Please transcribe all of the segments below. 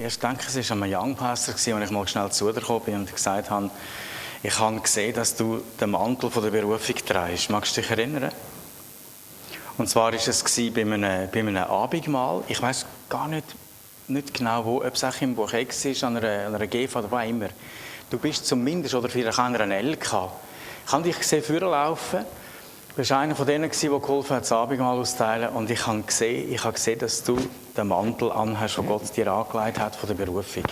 erst denke, es war ein Young Pastor, als ich mal schnell zu dir gekommen bin und gesagt habe, ich habe gesehen, dass du den Mantel von der Berufung trägst. Magst du dich erinnern? Und zwar war es bei einem, bei einem Abendmahl. Ich weiß gar nicht, nicht genau wo, ob es auch im Buch X ist, an einer, an einer GV oder wo immer. Du bist zumindest, oder vielleicht an einer LK. Ich habe dich gesehen, vorlaufen. Du bist einer von denen, der geholfen hat, das Abendmahl auszuteilen. Und ich habe gesehen, ich habe gesehen, dass du den Mantel anhast, den Gott dir angelegt hat von der Berufung.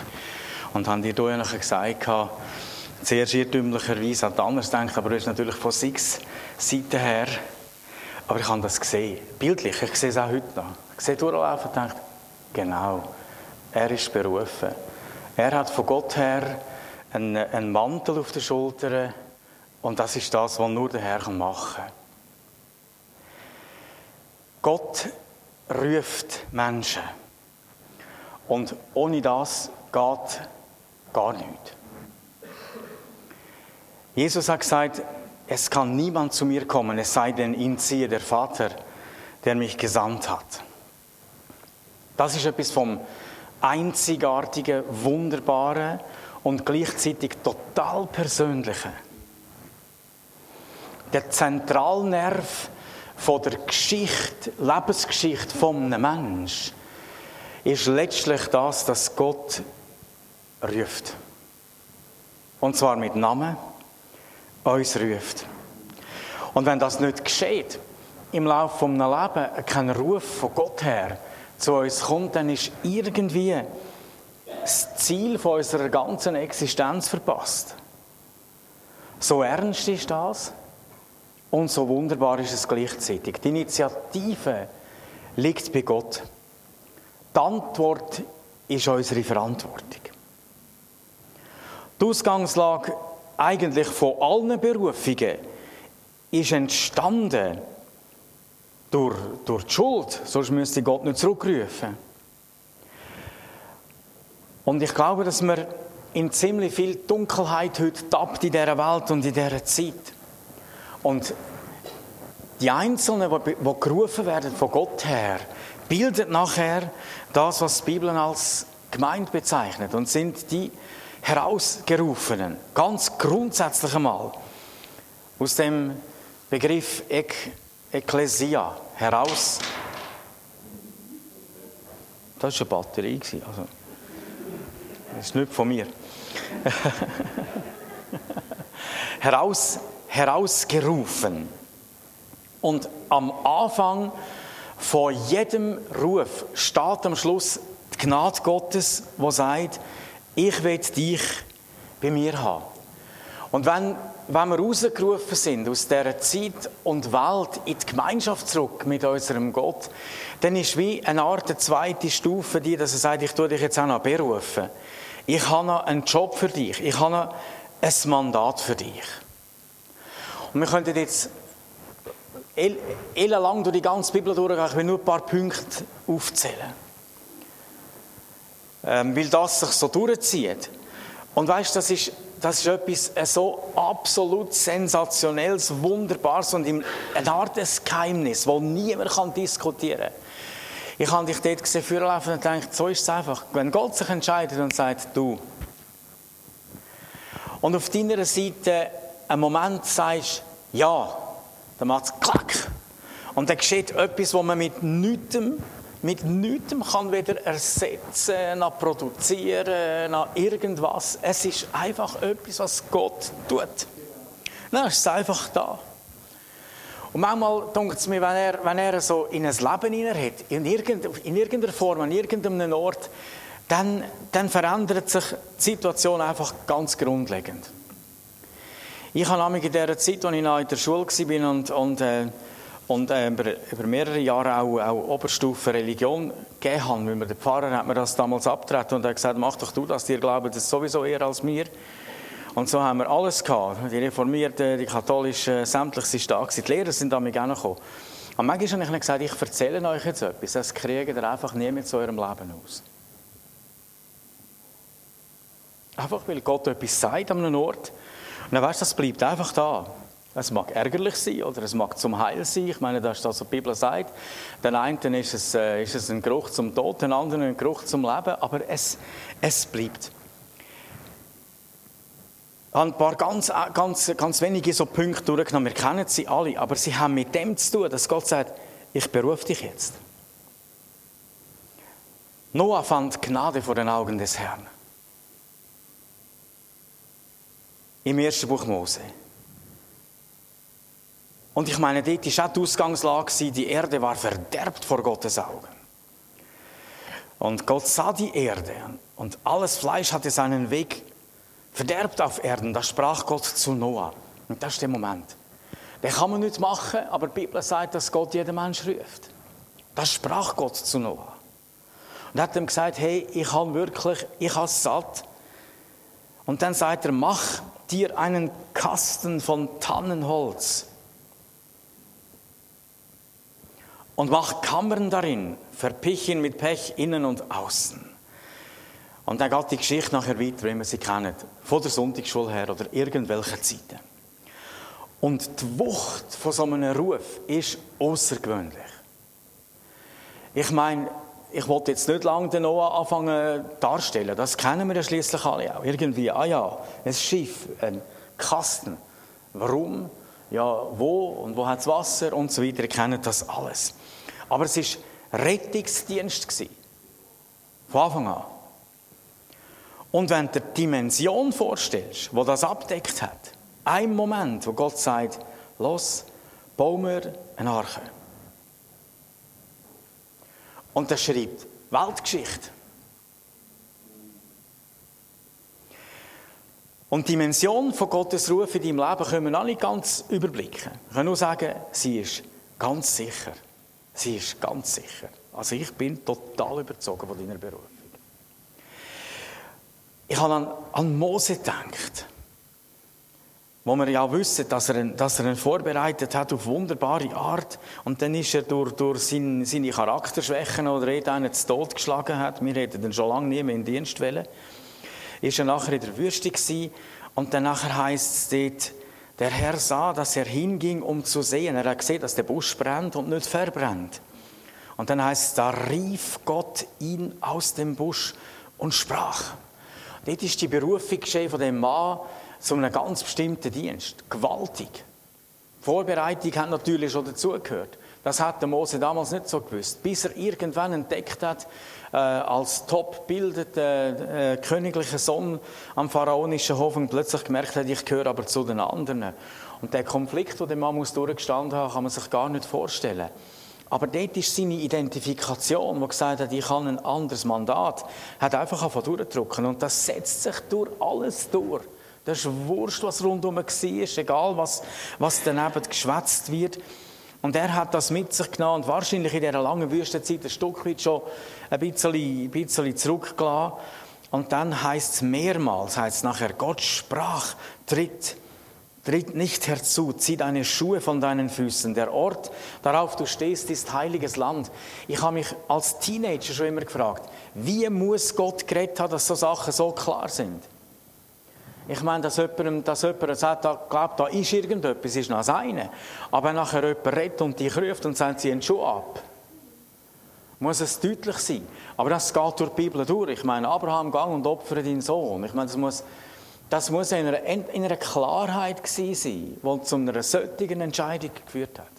Und habe dir da gesagt, zuerst irrtümlicherweise an anders denkt, aber das ist natürlich von sechs Seiten her. Aber ich habe das gesehen. Bildlich, ich sehe es auch heute noch. Ich sehe durchlaufen und denke, genau, er ist berufen. Er hat von Gott her einen, einen Mantel auf den Schultern und das ist das, was nur der Herr machen kann. Gott ruft Menschen. Und ohne das geht gar nichts. Jesus hat gesagt, es kann niemand zu mir kommen, es sei denn, ihn ziehe der Vater, der mich gesandt hat. Das ist etwas vom einzigartigen, wunderbaren und gleichzeitig total persönlichen. Der Zentralnerv von der Geschichte, Lebensgeschichte von einem Menschen ist letztlich das, dass Gott ruft. Und zwar mit Namen uns ruft. Und wenn das nicht geschieht, im Laufe eines Lebens kein Ruf von Gott her zu uns kommt, dann ist irgendwie das Ziel von unserer ganzen Existenz verpasst. So ernst ist das und so wunderbar ist es gleichzeitig. Die Initiative liegt bei Gott. Die Antwort ist unsere Verantwortung. Die Ausgangslage eigentlich von allen Berufungen ist entstanden durch, durch die Schuld, sonst müsste Gott nicht zurückrufen. Und ich glaube, dass man in ziemlich viel Dunkelheit heute tappt in dieser Welt und in dieser Zeit. Und die Einzelnen, die, gerufen werden von Gott her, bilden nachher das, was die Bibel als Gemeinde bezeichnet und sind die Herausgerufenen, ganz grundsätzlich einmal, aus dem Begriff Ek Ekklesia heraus. Das war eine Batterie. Also, das ist nicht von mir. heraus, herausgerufen. Und am Anfang von jedem Ruf steht am Schluss die Gnade Gottes, wo sagt, ich will dich bei mir haben. Und wenn, wenn wir rausgerufen sind aus dieser Zeit und Welt in die Gemeinschaft zurück mit unserem Gott, dann ist wie eine Art zweite Stufe die, dass er sagt, ich tue dich jetzt auch noch berufen. Ich habe noch einen Job für dich. Ich habe noch ein Mandat für dich. Und wir könnten jetzt ellenlang durch die ganze Bibel durchgehen, ich will nur ein paar Punkte aufzählen ähm, weil das sich so durchzieht. Und weißt, das ist, das ist etwas äh, so absolut sensationelles, wunderbares und eine Art des Geheimnis, das niemand kann diskutieren kann. Ich habe dich dort gesehen, vorlaufen und gedacht, so ist es einfach. Wenn Gott sich entscheidet und sagt, du. Und auf deiner Seite einen Moment sagst, ja, dann macht es klack. Und dann geschieht etwas, was man mit nichts mit nichts kann weder ersetzen, noch produzieren, noch irgendwas. Es ist einfach etwas, was Gott tut. Dann ist es einfach da. Und manchmal denkt es mir, wenn er, wenn er so in ein Leben hinein hat, in, irgend, in irgendeiner Form, an irgendeinem Ort, dann, dann verändert sich die Situation einfach ganz grundlegend. Ich habe in der Zeit, als ich noch in der Schule war und, und äh, und äh, über, über, mehrere Jahre auch, auch Oberstufe Religion gegeben haben. Weil der Pfarrer hat mir das damals abgetreten und hat gesagt, mach doch du das, dir glauben das sowieso eher als mir. Und so haben wir alles gehabt. Die Reformierten, die Katholischen, sämtliches ist da gewesen. Die Lehrer sind damit auch gekommen. Und manchmal habe ich gesagt, ich erzähle euch jetzt etwas, das kriegt ihr einfach nie mit zu eurem Leben aus. Einfach weil Gott etwas sagt an einem Ort. Und dann weißt du, das bleibt einfach da. Es mag ärgerlich sein oder es mag zum Heil sein. Ich meine, das ist das, was die Bibel sagt. Den einen ist es, äh, ist es ein Geruch zum Tod, den anderen ein Geruch zum Leben, aber es, es bleibt. Ich habe ein paar ganz, ganz, ganz wenige so Punkte durchgenommen. Wir kennen sie alle, aber sie haben mit dem zu tun, dass Gott sagt, ich berufe dich jetzt. Noah fand Gnade vor den Augen des Herrn. Im ersten Buch Mose. Und ich meine, dort war auch die Ausgangslage, die Erde war verderbt vor Gottes Augen. Und Gott sah die Erde und alles Fleisch hatte seinen Weg verderbt auf Erden. Da sprach Gott zu Noah. Und das ist der Moment. Den kann man nicht machen, aber die Bibel sagt, dass Gott jeden Mensch ruft. Das sprach Gott zu Noah. Und hat ihm gesagt, hey, ich habe wirklich, ich habe satt. Und dann sagt er, mach dir einen Kasten von Tannenholz und mach Kammern darin, verpich ihn mit Pech innen und außen. Und dann geht die Geschichte nachher weiter, wie wir sie kennen, von der Sonntagsschule her oder irgendwelche Zeiten. Und die Wucht von so einem Ruf ist außergewöhnlich. Ich meine, ich wollte jetzt nicht lange den Noah anfangen darstellen. Das kennen wir ja schließlich alle auch. Irgendwie, ah ja, ein Schiff, ein Kasten. Warum? Ja, wo und wo hat es Wasser und so weiter. Ihr kennt das alles. Aber es war Rettungsdienst. Von Anfang an. Und wenn du dir die Dimension vorstellst, wo das abdeckt hat, ein Moment, wo Gott sagt, los, bauen wir eine Arche. Und er schreibt Weltgeschichte. Und die Dimension von Gottes Ruf in deinem Leben können wir nicht ganz überblicken. Ich kann nur sagen, sie ist ganz sicher. Sie ist ganz sicher. Also ich bin total überzogen von deiner Berufung. Ich habe an, an Mose gedacht, wo wir ja wissen, dass er, dass er ihn vorbereitet hat auf wunderbare Art. Und dann ist er durch, durch seine, seine Charakterschwächen oder einen zu Tod geschlagen hat, wir hätten ihn schon lange nie mehr in Dienst wollen, ist er nachher in der Wüste gewesen. Und dann nachher heisst es dort, der Herr sah, dass er hinging, um zu sehen. Er hat gesehen, dass der Busch brennt und nicht verbrennt. Und dann heißt es, da rief Gott ihn aus dem Busch und sprach. Dort ist die Berufung geschehen von dem Mann zu einem ganz bestimmten Dienst. Gewaltig. Vorbereitung hat natürlich schon dazugehört. Das hat der Mose damals nicht so gewusst. Bis er irgendwann entdeckt hat, äh, als top bildeter äh, königlicher Sohn am pharaonischen Hof und plötzlich gemerkt hat, ich gehöre aber zu den anderen. Und der Konflikt, den der Mann durchgestanden haben, kann man sich gar nicht vorstellen. Aber dort ist seine Identifikation, wo gesagt hat, ich habe ein anderes Mandat, hat einfach einfach durchdrücken. Und das setzt sich durch alles durch. Das ist wurscht, was rundherum war, egal was, was daneben geschwätzt wird. Und er hat das mit sich genommen und wahrscheinlich in dieser langen Wüstenzeit ein Stück weit schon ein bisschen, ein bisschen zurückgelassen. Und dann heißt es mehrmals, heißt nachher, Gott sprach, tritt, tritt nicht herzu, zieh deine Schuhe von deinen Füßen. Der Ort, darauf du stehst, ist heiliges Land. Ich habe mich als Teenager schon immer gefragt, wie muss Gott geredet haben, dass so Sachen so klar sind? Ich meine, dass jemand, dass jemand sagt, da, glaubt, da ist irgendetwas, ist noch das eine. Aber nachher jemand redet und dich ruft und sagt, sie einen Schuh ab, muss es deutlich sein. Aber das geht durch die Bibel durch. Ich meine, Abraham gang und opfere deinen Sohn. Ich meine, das muss, das muss in einer, in einer Klarheit sein, die zu einer solchen Entscheidung geführt hat.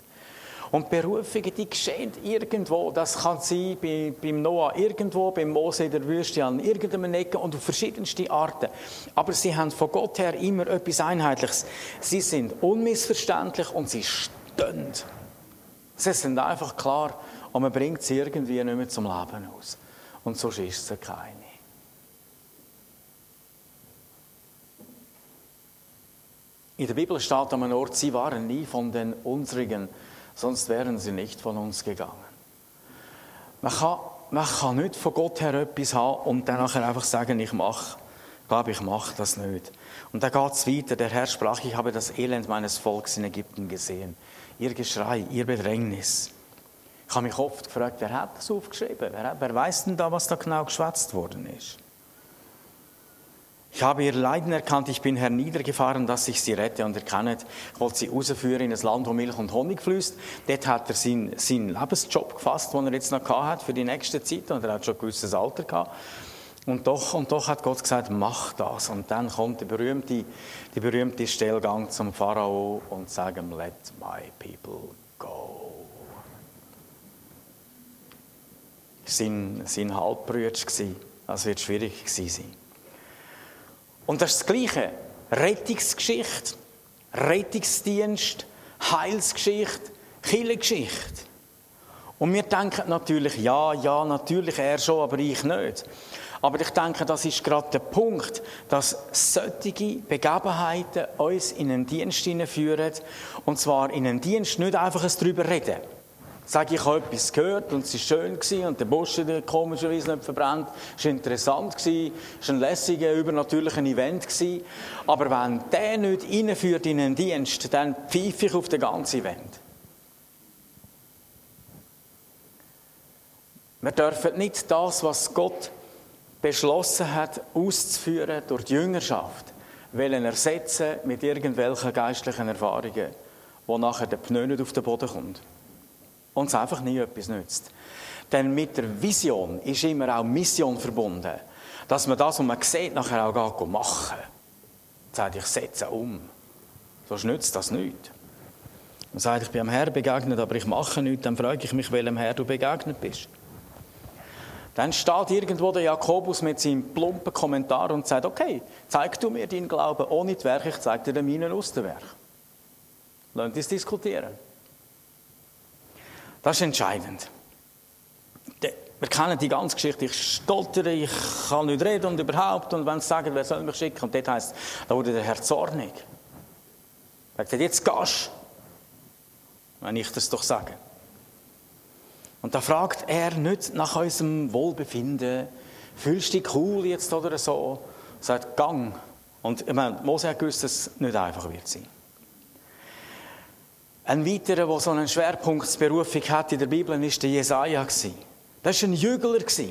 Und Berufungen, die geschehen irgendwo. Das kann sein bei, beim Noah irgendwo, beim Mose in der Wüste an irgendeinem Ecke und auf verschiedenste Arten. Aber sie haben von Gott her immer etwas Einheitliches. Sie sind unmissverständlich und sie stehen. Sie sind einfach klar und man bringt sie irgendwie nicht mehr zum Leben aus. Und so ist es keine. In der Bibel steht an einem Ort, sie waren nie von den unsrigen sonst wären sie nicht von uns gegangen. Man kann, man kann nicht von Gott her etwas haben und dann einfach sagen, ich mache. Glaube, ich mache das nicht. Und da geht es weiter. Der Herr sprach, ich habe das Elend meines Volkes in Ägypten gesehen. Ihr Geschrei, ihr Bedrängnis. Ich habe mich oft gefragt, wer hat das aufgeschrieben? Wer, wer weiß denn da, was da genau geschwätzt worden ist? Ich habe ihr Leiden erkannt, ich bin herniedergefahren, dass ich sie rette und erkennet. Ich wollte sie rausführen in ein Land, wo Milch und Honig fließt. Dort hat er seinen, seinen Lebensjob gefasst, den er jetzt noch hat für die nächste Zeit und er hat schon ein gewisses Alter gehabt. Und doch, und doch hat Gott gesagt, mach das. Und dann kommt die berühmte, die berühmte Stellgang zum Pharao und sagt ihm, let my people go. Sein, sein Halbbrüder war, das wird schwierig gewesen sein. Und das ist das Gleiche. Rettungsgeschichte, Rettungsdienst, Heilsgeschichte, Kirchengeschichte. Und wir denken natürlich, ja, ja, natürlich er schon, aber ich nicht. Aber ich denke, das ist gerade der Punkt, dass solche Begebenheiten uns in einen Dienst hineinführen. Und zwar in einen Dienst nicht einfach ein drüber reden sage, ich habe etwas gehört und es war schön gewesen, und der Busch hat komischerweise nicht verbrannt. Es war interessant, gewesen, es war ein lässiger, übernatürlicher Event. Gewesen. Aber wenn der nicht reinführt in einen Dienst, dann pfeife ich auf den ganzen Event. Wir dürfen nicht das, was Gott beschlossen hat, auszuführen durch die Jüngerschaft, wollen ersetzen mit irgendwelchen geistlichen Erfahrungen, wo nachher der Pneu nicht auf den Boden kommt und es einfach nie etwas nützt. Denn mit der Vision ist immer auch Mission verbunden. Dass man das, was man sieht, nachher auch geht machen Sagt, ich setze um. Sonst nützt das nichts. Man sagt, ich bin am Herrn begegnet, aber ich mache nichts, dann frage ich mich, welchem Herr du begegnet bist. Dann steht irgendwo der Jakobus mit seinem plumpen Kommentar und sagt, okay, zeig du mir deinen Glauben ohne die Werke, ich zeige dir meinen aus dem Werk. Lasst uns diskutieren. Das ist entscheidend. Wir kennen die ganze Geschichte. Ich stottere, ich kann nicht reden und überhaupt. Und wenn sie sagen, wer soll mich schicken? Und dort heisst da wurde der Herr zornig. Er sagt, jetzt gehst wenn ich das doch sage. Und da fragt er nicht nach unserem Wohlbefinden, fühlst du dich cool jetzt oder so? Er sagt, gang. Und ich meine, Mose hat gewusst, dass es nicht einfach wird sein. Ein weiterer, der so einen Schwerpunktsberufung hat in der Bibel, ist der Jesaja. Das war ein Jügler. Der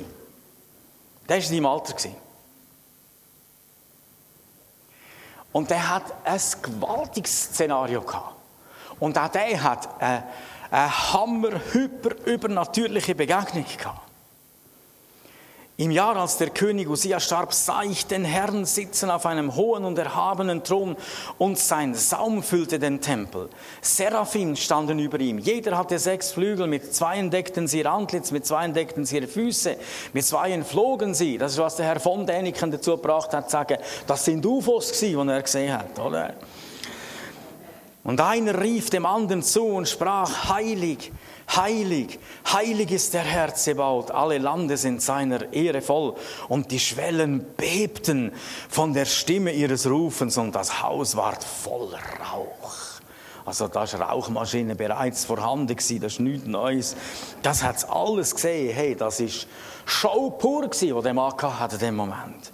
war in seinem Alter. Und der hat ein gewaltiges Szenario. Und auch der hat eine, eine hammer, hyper, übernatürliche Begegnung gehabt. Im Jahr, als der König Usia starb, sah ich den Herrn sitzen auf einem hohen und erhabenen Thron und sein Saum füllte den Tempel. Seraphim standen über ihm. Jeder hatte sechs Flügel, mit zweien deckten sie ihr Antlitz, mit zweien deckten sie ihre Füße, mit zweien flogen sie. Das ist, was der Herr von Däniken dazu gebracht hat, zu sagen, das sind UFOs gewesen, die er gesehen hat, oder? Und einer rief dem anderen zu und sprach, heilig, Heilig, heilig ist der Herr alle Lande sind seiner Ehre voll. Und die Schwellen bebten von der Stimme ihres Rufens und das Haus ward voll Rauch. Also da ist Rauchmaschine bereits vorhanden gewesen, das ist nichts Neues. Das hat's alles gesehen. Hey, das ist Show pur gewesen, was der Mann hatte in dem Moment.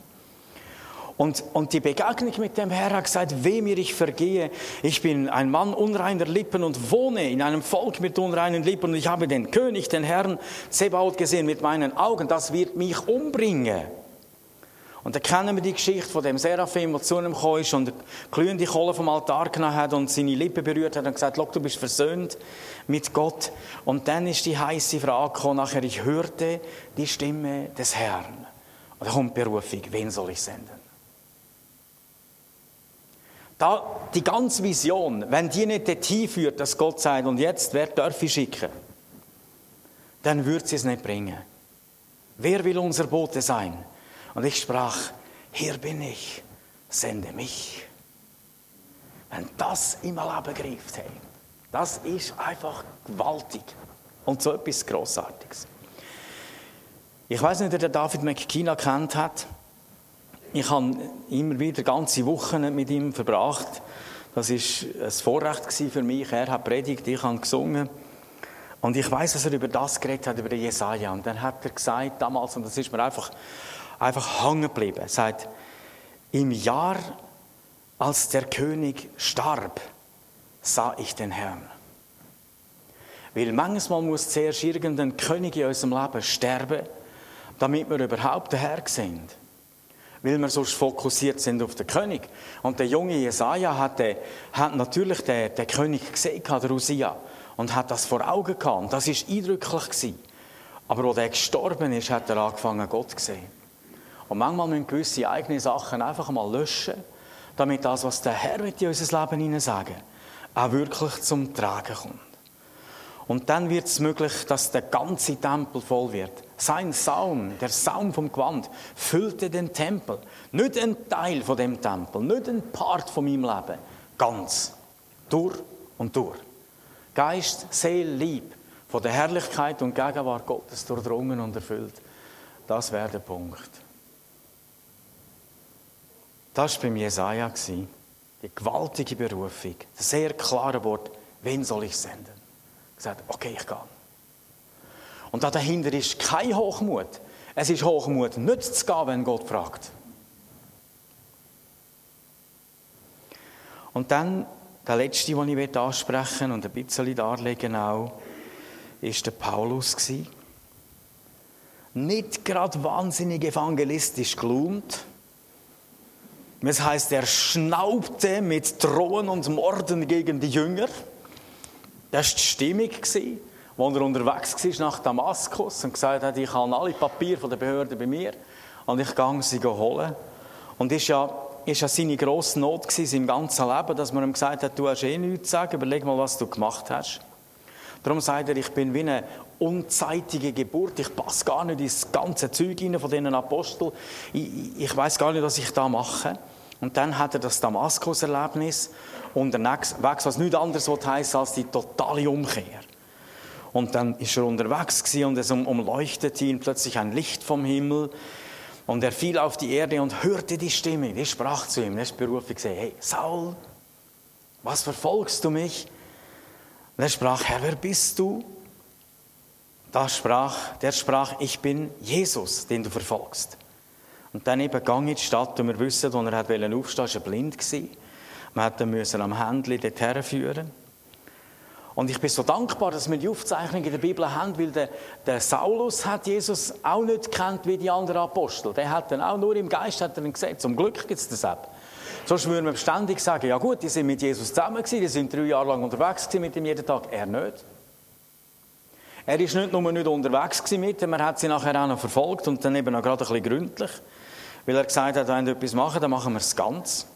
Und, und die Begegnung mit dem Herrn hat gesagt, weh mir ich vergehe. Ich bin ein Mann unreiner Lippen und wohne in einem Volk mit unreinen Lippen. Und ich habe den König, den Herrn Zebaut gesehen mit meinen Augen. Das wird mich umbringen. Und da kennen wir die Geschichte von dem Seraphim, der zu ihm gekommen ist und glühende Kohle vom Altar genommen hat und seine Lippen berührt hat und gesagt, du bist versöhnt mit Gott. Und dann ist die heiße Frage gekommen, nachher, ich hörte die Stimme des Herrn. Und da kommt die Berufung, wen soll ich senden? Da, die ganze Vision, wenn die nicht dorthin führt, dass Gott sagt, und jetzt, wer darf ich schicken? Dann wird sie es nicht bringen. Wer will unser Bote sein? Und ich sprach, hier bin ich, sende mich. Wenn das im Leben greift, hey, das ist einfach gewaltig und so etwas Grossartiges. Ich weiß nicht, wer der David McKean kennt hat. Ich habe immer wieder ganze Wochen mit ihm verbracht. Das war ein Vorrecht für mich. Er hat predigt, ich habe gesungen. Und ich weiß, dass er über das geredet hat, über Jesaja. Und dann hat er gesagt damals, und das ist mir einfach, einfach hängen geblieben, er sagt, im Jahr, als der König starb, sah ich den Herrn. Weil manchmal muss zuerst irgendein König in unserem Leben sterben, damit wir überhaupt den Herrn sehen. Weil wir sonst fokussiert sind auf den König. Und der junge Jesaja hat, den, hat natürlich den, den König gesehen, der Usia, und hat das vor Augen gehabt. Und das ist eindrücklich gewesen. Aber als er gestorben ist, hat er angefangen, Gott zu sehen. Und manchmal müssen gewisse eigene Sachen einfach mal löschen, damit das, was der Herr in unser Leben hinein sagen auch wirklich zum Tragen kommt. Und dann wird es möglich, dass der ganze Tempel voll wird. Sein Saum, der Saum vom Gewand, füllte den Tempel. Nicht ein Teil von dem Tempel, nicht ein Part von meinem Leben. Ganz. Durch und durch. Geist, Seele, Lieb von der Herrlichkeit und Gegenwart Gottes durchdrungen und erfüllt. Das wäre der Punkt. Das war beim Jesaja. Die gewaltige Berufung. Das sehr klare Wort. Wen soll ich senden? gesagt, okay, ich gehe. Und da dahinter ist kein Hochmut. Es ist Hochmut, nicht zu gehen, wenn Gott fragt. Und dann der letzte, den ich ansprechen und ein bisschen darlegen auch, ist der Paulus Nicht gerade wahnsinnig evangelistisch gelohnt. Das heißt, er schnaubte mit Drohen und Morden gegen die Jünger. Das war die Stimmung, als er unterwegs war nach Damaskus und gesagt hat, ich habe alle Papiere von der Behörde bei mir und ich gehe sie holen. Und ist ja, ist ja seine grosse Not gewesen, im ganzen Leben, dass man ihm gesagt hat, du hast eh nichts zu sagen, überleg mal, was du gemacht hast. Darum sagt er, ich bin wie eine unzeitige Geburt, ich passe gar nicht ins ganze Zeug rein von diesen Aposteln. Ich, ich weiß gar nicht, was ich da mache. Und dann hat er das Damaskus-Erlebnis unterwegs, was nichts anderes heisst als die totale Umkehr. Und dann ist er unterwegs und es umleuchtete ihn plötzlich ein Licht vom Himmel. Und er fiel auf die Erde und hörte die Stimme. Die sprach zu ihm. Er ist berufen gesagt, hey, Saul, was verfolgst du mich? Und er sprach, Herr, wer bist du? Da sprach, der sprach, ich bin Jesus, den du verfolgst. Und dann eben gang in die Stadt und wir wissen, als er aufstehen wollte, war er blind. Man musste ihn am Händchen dorthin führen. Und ich bin so dankbar, dass wir die Aufzeichnung in der Bibel haben, weil der, der Saulus hat Jesus auch nicht kennt wie die anderen Apostel. Der hat dann auch nur im Geist hat er ihn gesehen. Zum Glück gibt es das auch. Sonst würden wir ständig sagen, ja gut, die sind mit Jesus zusammen gewesen, die sind drei Jahre lang unterwegs gewesen mit ihm jeden Tag. Er nicht. Er ist nicht nur nicht unterwegs mit ihm, er hat sie nachher auch noch verfolgt und dann eben auch gerade ein bisschen gründlich. Weil er gesagt hat, wenn wir etwas machen, dann machen wir es ganz.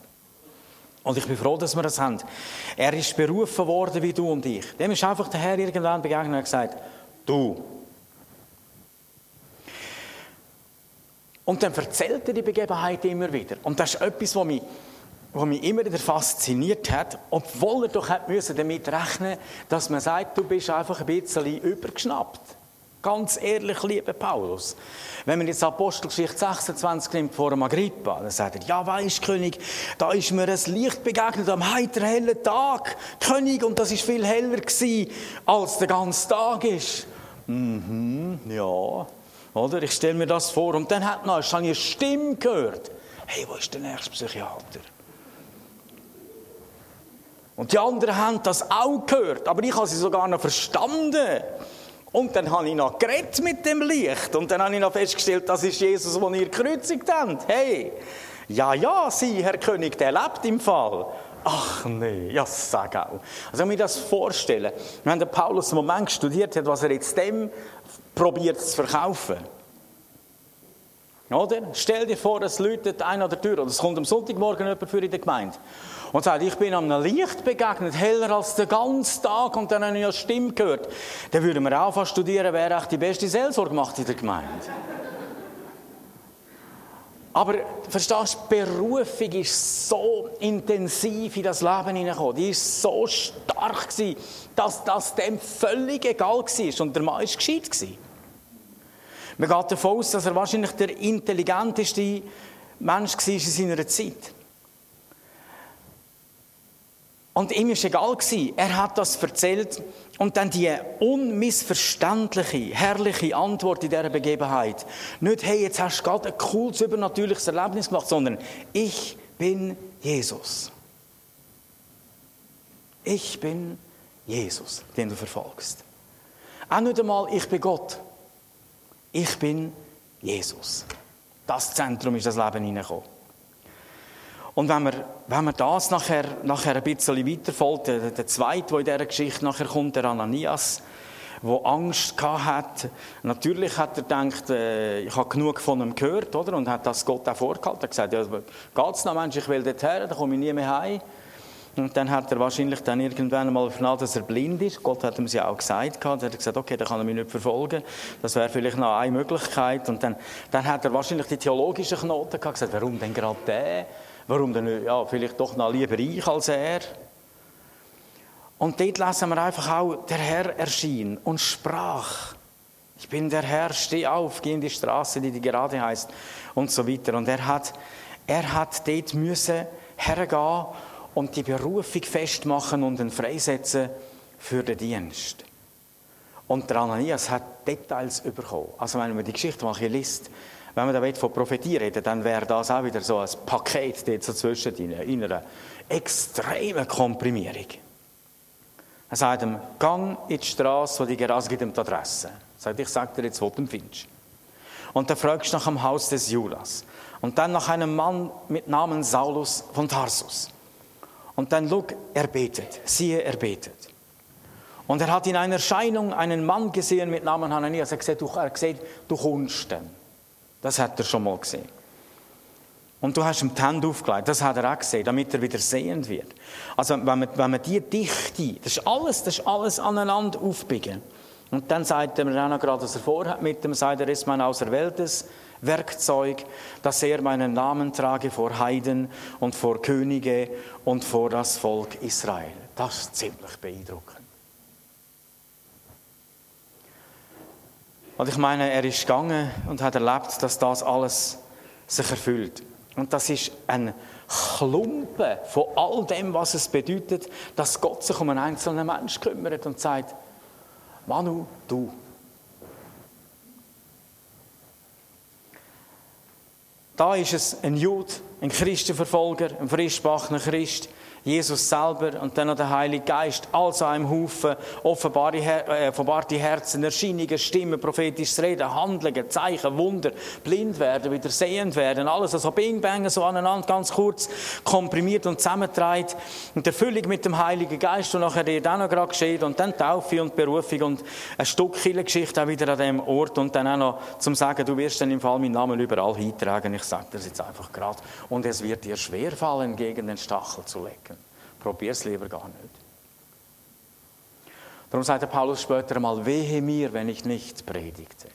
Und ich bin froh, dass wir das haben. Er ist berufen worden wie du und ich. Dem ist einfach der Herr irgendwann begegnet und gesagt, du. Und dann erzählt er die Begebenheit immer wieder. Und das ist etwas, was mich, was mich immer wieder fasziniert hat, obwohl er doch hat damit rechnen dass man sagt, du bist einfach ein bisschen übergeschnappt. Ganz ehrlich, lieber Paulus. Wenn man jetzt Apostelgeschichte 26 nimmt vor dem Agrippa, dann sagt er, ja weisst König, da ist mir ein Licht begegnet am heiter hellen Tag, König, und das ist viel heller gewesen, als der ganze Tag ist. Mhm, ja, oder? Ich stelle mir das vor. Und dann hat noch, eine Stimme gehört. Hey, wo ist der nächste Psychiater? Und die anderen haben das auch gehört, aber ich habe sie sogar noch verstanden. Und dann habe ich noch geredet mit dem Licht. Und dann habe ich noch festgestellt, das ist Jesus, den ihr gekreuzigt habt. Hey, ja, ja, Sie, Herr König, der lebt im Fall. Ach nee, ja, sag auch. Also, wenn mir das vorstellen, wenn der Paulus einen Moment studiert hat, was er jetzt dem probiert zu verkaufen. Oder? Stell dir vor, es läutet einer an der Tür oder es kommt am Sonntagmorgen jemand für in der Gemeinde und sagt, ich bin am Licht begegnet, heller als der ganze Tag und dann habe ich eine Stimme gehört. Dann würden wir auch fast studieren, wer echt die beste Seelsorge macht in der Gemeinde. Aber verstehst du, Berufung ist so intensiv in das Leben hineingekommen. Die ist so stark gewesen, dass das dem völlig egal war. Und der Mann war gescheit. Gewesen. Man geht davon aus, dass er wahrscheinlich der intelligenteste Mensch war in seiner Zeit. Und ihm war egal, er hat das erzählt und dann die unmissverständliche, herrliche Antwort in dieser Begebenheit. Nicht, hey, jetzt hast du gerade ein cooles, übernatürliches Erlebnis gemacht, sondern ich bin Jesus. Ich bin Jesus, den du verfolgst. Auch nicht einmal, ich bin Gott. Ich bin Jesus. das Zentrum ist das Leben hineingekommen. Und wenn man, wenn man das nachher, nachher ein bisschen weiterfolgt, der, der zweite, der in dieser Geschichte nachher kommt, der Ananias, der Angst hat. Natürlich hat er gedacht, äh, ich habe genug von ihm gehört, oder? Und hat das Gott auch vorgehalten. Er hat gesagt, ja, geht's noch, Mensch, ich will dorthin, dann komme ich nie mehr heim. Und dann hat er wahrscheinlich dann irgendwann einmal vernommen, dass er blind ist. Gott hat ihm ja auch gesagt. Dann hat er gesagt, okay, dann kann er mich nicht verfolgen. Das wäre vielleicht noch eine Möglichkeit. Und dann, dann hat er wahrscheinlich die theologischen Knoten gehabt, gesagt, warum denn gerade der? Warum denn, ja, vielleicht doch noch lieber ich als er? Und dort lesen wir einfach auch, der Herr erschien und sprach. Ich bin der Herr, steh auf, geh in die Straße, die, die gerade heißt und so weiter. Und er hat, er hat dort müssen hergehen und die Berufung festmachen und ihn freisetzen für den Dienst. Und der Ananias hat Details bekommen. Also wenn man die Geschichte mal liest, wenn man da von Prophetie reden dann wäre das auch wieder so ein Paket dort so zwischen in einer extremen Komprimierung. Er sagt ihm, gang in die Straße, wo die Gerasse gibt ihm die Adresse. Sagt, ich sage dir jetzt, wo du findest. Und dann fragst du nach dem Haus des Judas. Und dann nach einem Mann mit Namen Saulus von Tarsus. Und dann, look, er betet. Siehe, er betet. Und er hat in einer Erscheinung einen Mann gesehen mit Namen Hananias. Er hat gesagt, du, er hat du kommst dann. Das hat er schon mal gesehen. Und du hast ihm die Hände aufgelegt, das hat er auch gesehen, damit er wieder sehend wird. Also wenn man, wenn man die Dichte, das ist alles, das ist alles aneinander aufbiegen. Und dann sagt er mir auch noch gerade, was er vorhat mit dem, sagt er, ist mein auserwähltes Werkzeug, dass er meinen Namen trage vor Heiden und vor Könige und vor das Volk Israel. Das ist ziemlich beeindruckend. Und ich meine, er ist gegangen und hat erlebt, dass das alles sich erfüllt. Und das ist ein Klumpen von all dem, was es bedeutet, dass Gott sich um einen einzelnen Menschen kümmert und sagt, Manu, du. Da ist es ein Jude, ein Christenverfolger, ein frischbachner Christ, Jesus selber und dann noch der Heilige Geist, also einem Haufen äh, offenbarte Herzen, Erscheinungen, Stimmen, prophetisches Reden, Handlungen, Zeichen, Wunder, blind werden, wieder sehend werden, alles also Bing Bang so aneinander ganz kurz komprimiert und zusammentragen und Erfüllung mit dem Heiligen Geist und nachher dann noch gerade geschieht und dann Taufe und Berufung und ein Stück Geschichte auch wieder an dem Ort und dann auch noch zum Sagen, du wirst dann im Fall meinen Namen überall hintragen, ich sage das jetzt einfach gerade und es wird dir schwerfallen, gegen den Stachel zu lecken. Probier es lieber gar nicht. Darum sagt Paulus später einmal, wehe mir, wenn ich nicht predigte.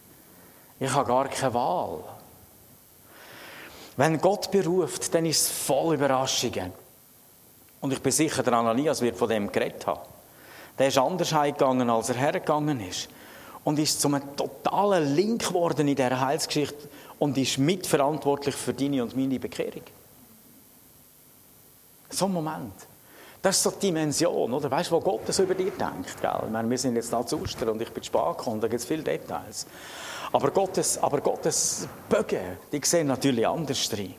Ich habe gar keine Wahl. Wenn Gott beruft, dann ist es voll Überraschungen. Und ich bin sicher, der Ananias wird von dem geredet haben. Der ist anders heimgegangen, als er hergegangen ist. Und ist zum totalen Link geworden in dieser Heilsgeschichte und ist mitverantwortlich für deine und meine Bekehrung. So ein Moment. Das ist so die Dimension, oder? Weißt du, wo Gott das über dir denkt? Gell? Ich meine, wir sind jetzt da zu Ostern und ich bin spät gekommen, da gibt es viele Details. Aber Gottes, aber Gottes Bögen, die sehen natürlich anders drin.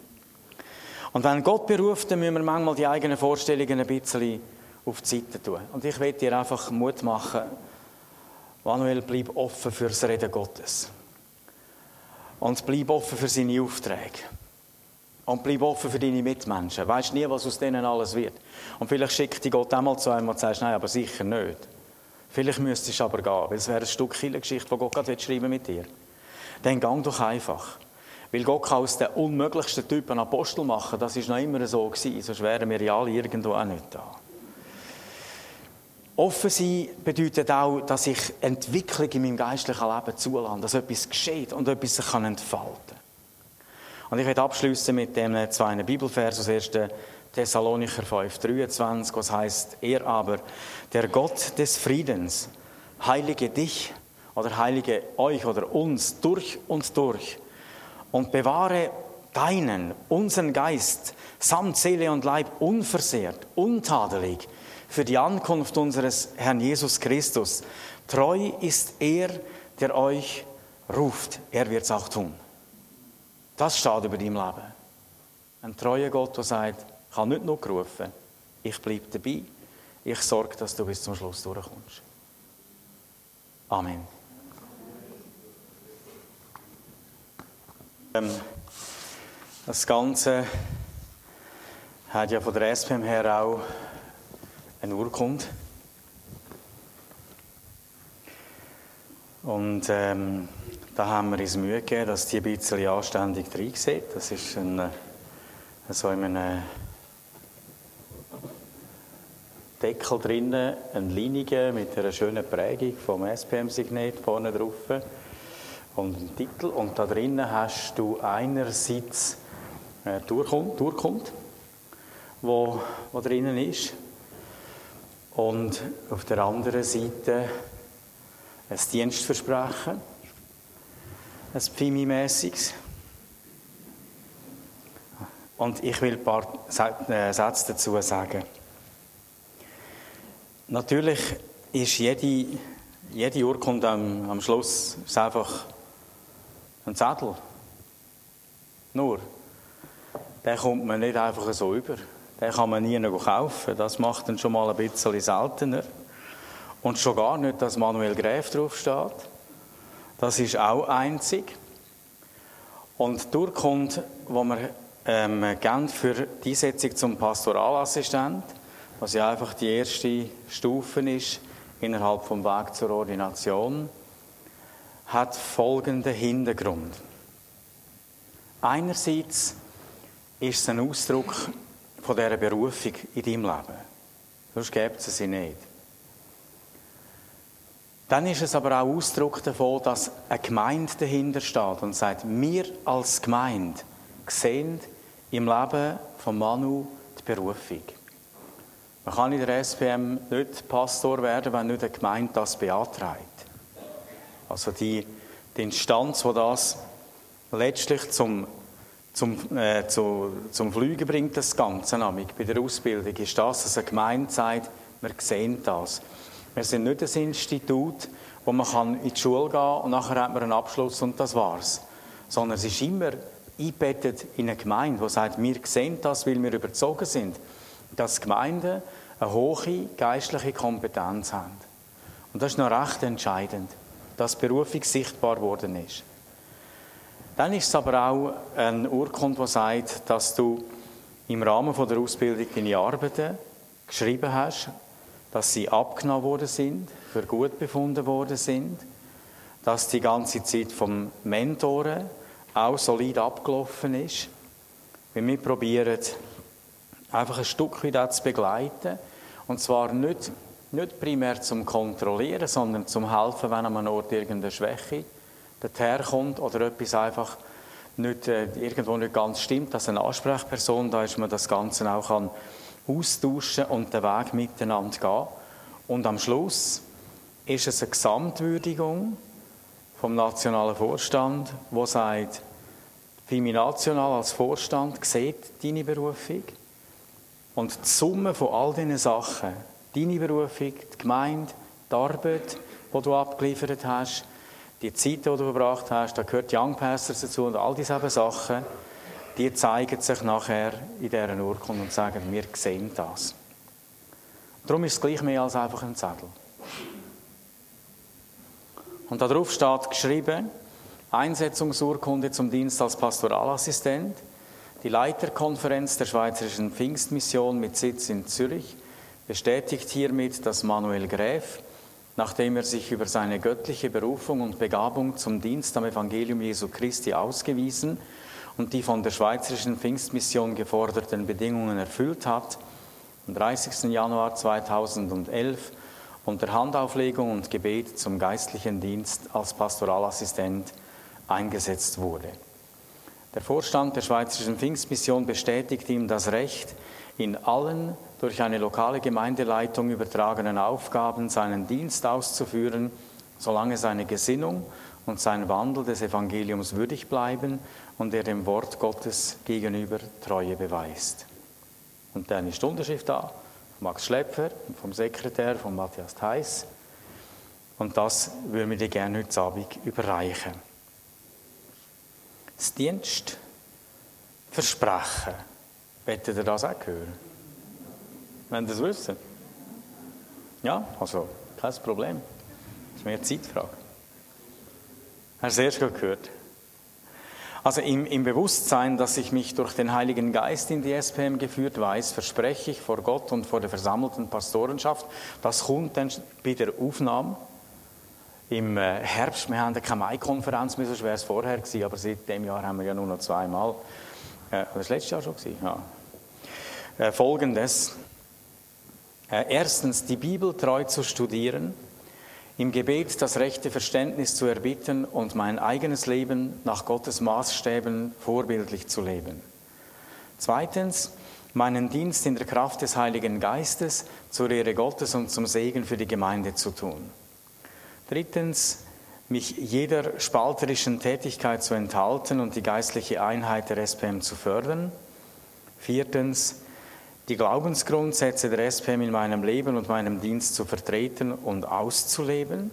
Und wenn Gott beruft, dann müssen wir manchmal die eigenen Vorstellungen ein bisschen auf die Seite tun. Und ich will dir einfach Mut machen, Manuel, bleib offen für das Reden Gottes. Und bleib offen für seine Aufträge. Und bleib offen für deine Mitmenschen. Weißt nie, was aus denen alles wird. Und vielleicht schickt dich Gott einmal zu einem und sagst, nein, aber sicher nicht. Vielleicht müsstest du aber gehen, weil es wäre ein Stück Geschichte, die Gott gerade schreiben mit dir. Dann gang doch einfach. Weil Gott kann aus den unmöglichsten Typen Apostel machen. Das ist noch immer so gewesen. Sonst wären wir ja alle irgendwo auch nicht da. Offen sein bedeutet auch, dass ich Entwicklung in meinem geistlichen Leben zulasse, dass etwas geschieht und etwas sich entfalten kann. Und ich werde abschließen mit dem zwei Bibelvers aus 1. Thessalonicher 5, 23, was heißt, er aber, der Gott des Friedens, heilige dich oder heilige euch oder uns durch und durch und bewahre deinen, unseren Geist samt Seele und Leib unversehrt, untadelig für die Ankunft unseres Herrn Jesus Christus. Treu ist er, der euch ruft. Er wird es auch tun. Das steht über deinem Leben. Ein treuer Gott, der sagt, ich habe nicht nur gerufen, ich bleibe dabei, ich sorge, dass du bis zum Schluss durchkommst. Amen. Ähm, Das Ganze hat ja von der SPM her auch eine Urkunde. Und ähm, da haben wir uns Mühe gegeben, dass die ein bisschen anständig drin sieht. Das ist ein, äh, so in einem Deckel drinnen, eine Linie mit einer schönen Prägung vom SPM-Signet vorne drauf und einen Titel. Und da drinnen hast du einerseits äh, Durchkunft, Durchkunft wo, wo drinnen ist. Und auf der anderen Seite ein Dienstversprechen, ein Pfimi-mässiges. Und ich will ein paar äh, Sätze dazu sagen. Natürlich ist jede, jede Urkunde am, am Schluss ist einfach ein Zettel. Nur, den kommt man nicht einfach so über. Den kann man nie noch kaufen. Das macht dann schon mal ein bisschen seltener. Und schon gar nicht, dass Manuel Gräf draufsteht. Das ist auch einzig. Und die Urkunde, die wir ähm, geben für die Einsetzung zum Pastoralassistent, was ja einfach die erste Stufe ist innerhalb vom Weg zur Ordination, hat folgenden Hintergrund. Einerseits ist es ein Ausdruck von dieser Berufung in deinem Leben. Sonst gibt es sie nicht. Dann ist es aber auch Ausdruck davon, dass eine Gemeinde dahinter steht und sagt, wir als Gemeinde sehen im Leben von Manu die Berufung. Man kann in der SPM nicht Pastor werden, wenn nicht eine Gemeinde das beantragt. Also die, die Instanz, die das letztlich zum, zum, äh, zu, zum Fliegen bringt, das Ganze nämlich bei der Ausbildung, ist das, dass eine Gemeinde sagt, wir sehen das. Wir sind nicht ein Institut, wo man kann in die Schule gehen und nachher hat man einen Abschluss und das war's. Sondern es ist immer eingebettet in eine Gemeinde, die sagt, wir sehen das, weil wir überzogen sind, dass Gemeinden eine hohe geistliche Kompetenz haben. Und das ist noch recht entscheidend, dass Berufung sichtbar geworden ist. Dann ist es aber auch eine Urkunde, die sagt, dass du im Rahmen der Ausbildung deine Arbeiten geschrieben hast, dass sie abgenommen worden sind, für gut befunden worden sind, dass die ganze Zeit vom Mentoren auch solid abgelaufen ist. wir probieren, einfach ein Stück weit zu begleiten. Und zwar nicht, nicht primär zum Kontrollieren, sondern zum Helfen, wenn an einem Ort irgendeine Schwäche daherkommt oder etwas einfach nicht, äh, irgendwo nicht ganz stimmt, dass eine Ansprechperson da ist, man das Ganze auch kann austauschen und den Weg miteinander gehen. Und am Schluss ist es eine Gesamtwürdigung vom nationalen Vorstand, wo sagt, FIMI National als Vorstand sieht deine Berufung und die Summe von all diesen Sachen, deine Berufung, die Gemeinde, die Arbeit, die du abgeliefert hast, die Zeit, die du verbracht hast, da gehört Young Pastors dazu und all diese Sachen, die zeigen sich nachher in dieser Urkunde und sagen, wir sehen das. Darum ist es gleich mehr als einfach ein Zettel. Und darauf steht geschrieben, Einsetzungsurkunde zum Dienst als Pastoralassistent, die Leiterkonferenz der Schweizerischen Pfingstmission mit Sitz in Zürich bestätigt hiermit, dass Manuel Gräf, nachdem er sich über seine göttliche Berufung und Begabung zum Dienst am Evangelium Jesu Christi ausgewiesen und die von der Schweizerischen Pfingstmission geforderten Bedingungen erfüllt hat, am 30. Januar 2011 unter Handauflegung und Gebet zum geistlichen Dienst als Pastoralassistent eingesetzt wurde. Der Vorstand der Schweizerischen Pfingstmission bestätigt ihm das Recht, in allen durch eine lokale Gemeindeleitung übertragenen Aufgaben seinen Dienst auszuführen, solange seine Gesinnung und sein Wandel des Evangeliums würdig bleiben und er dem Wort Gottes gegenüber Treue beweist. Und dann ist die Unterschrift da, Max Schlepfer, vom Sekretär von Matthias Theiss. Und das würden wir dir gerne heute Abend überreichen. Das Dienstversprechen. Wettet ihr das auch hören? Wenn ihr das wissen? Ja, also kein Problem. Das ist mehr Zeitfrage. Hast du es erst gehört? Also im, im, Bewusstsein, dass ich mich durch den Heiligen Geist in die SPM geführt weiß, verspreche ich vor Gott und vor der versammelten Pastorenschaft, das kommt dann bei der Aufnahme im äh, Herbst. Wir haben keine Mai-Konferenz mehr, so schwer es vorher gewesen, aber seit dem Jahr haben wir ja nur noch zweimal. Äh, das letzte Jahr schon gewesen, ja. Äh, Folgendes. Äh, erstens, die Bibel treu zu studieren im Gebet das rechte Verständnis zu erbitten und mein eigenes Leben nach Gottes Maßstäben vorbildlich zu leben. Zweitens, meinen Dienst in der Kraft des Heiligen Geistes zur Ehre Gottes und zum Segen für die Gemeinde zu tun. Drittens, mich jeder spalterischen Tätigkeit zu enthalten und die geistliche Einheit der SPM zu fördern. Viertens, die Glaubensgrundsätze der SPM in meinem Leben und meinem Dienst zu vertreten und auszuleben?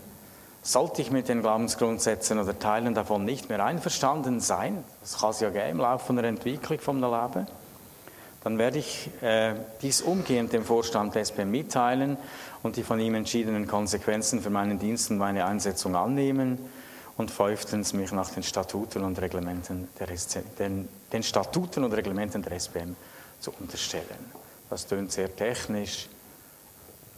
Sollte ich mit den Glaubensgrundsätzen oder Teilen davon nicht mehr einverstanden sein, das kann es ja geben im Laufe der Entwicklung vom Leben, dann werde ich äh, dies umgehend dem Vorstand der SPM mitteilen und die von ihm entschiedenen Konsequenzen für meinen Dienst und meine Einsetzung annehmen und fünftens mich nach den Statuten und Reglementen der, den, den Statuten und Reglementen der SPM zu unterstellen. Das klingt sehr technisch,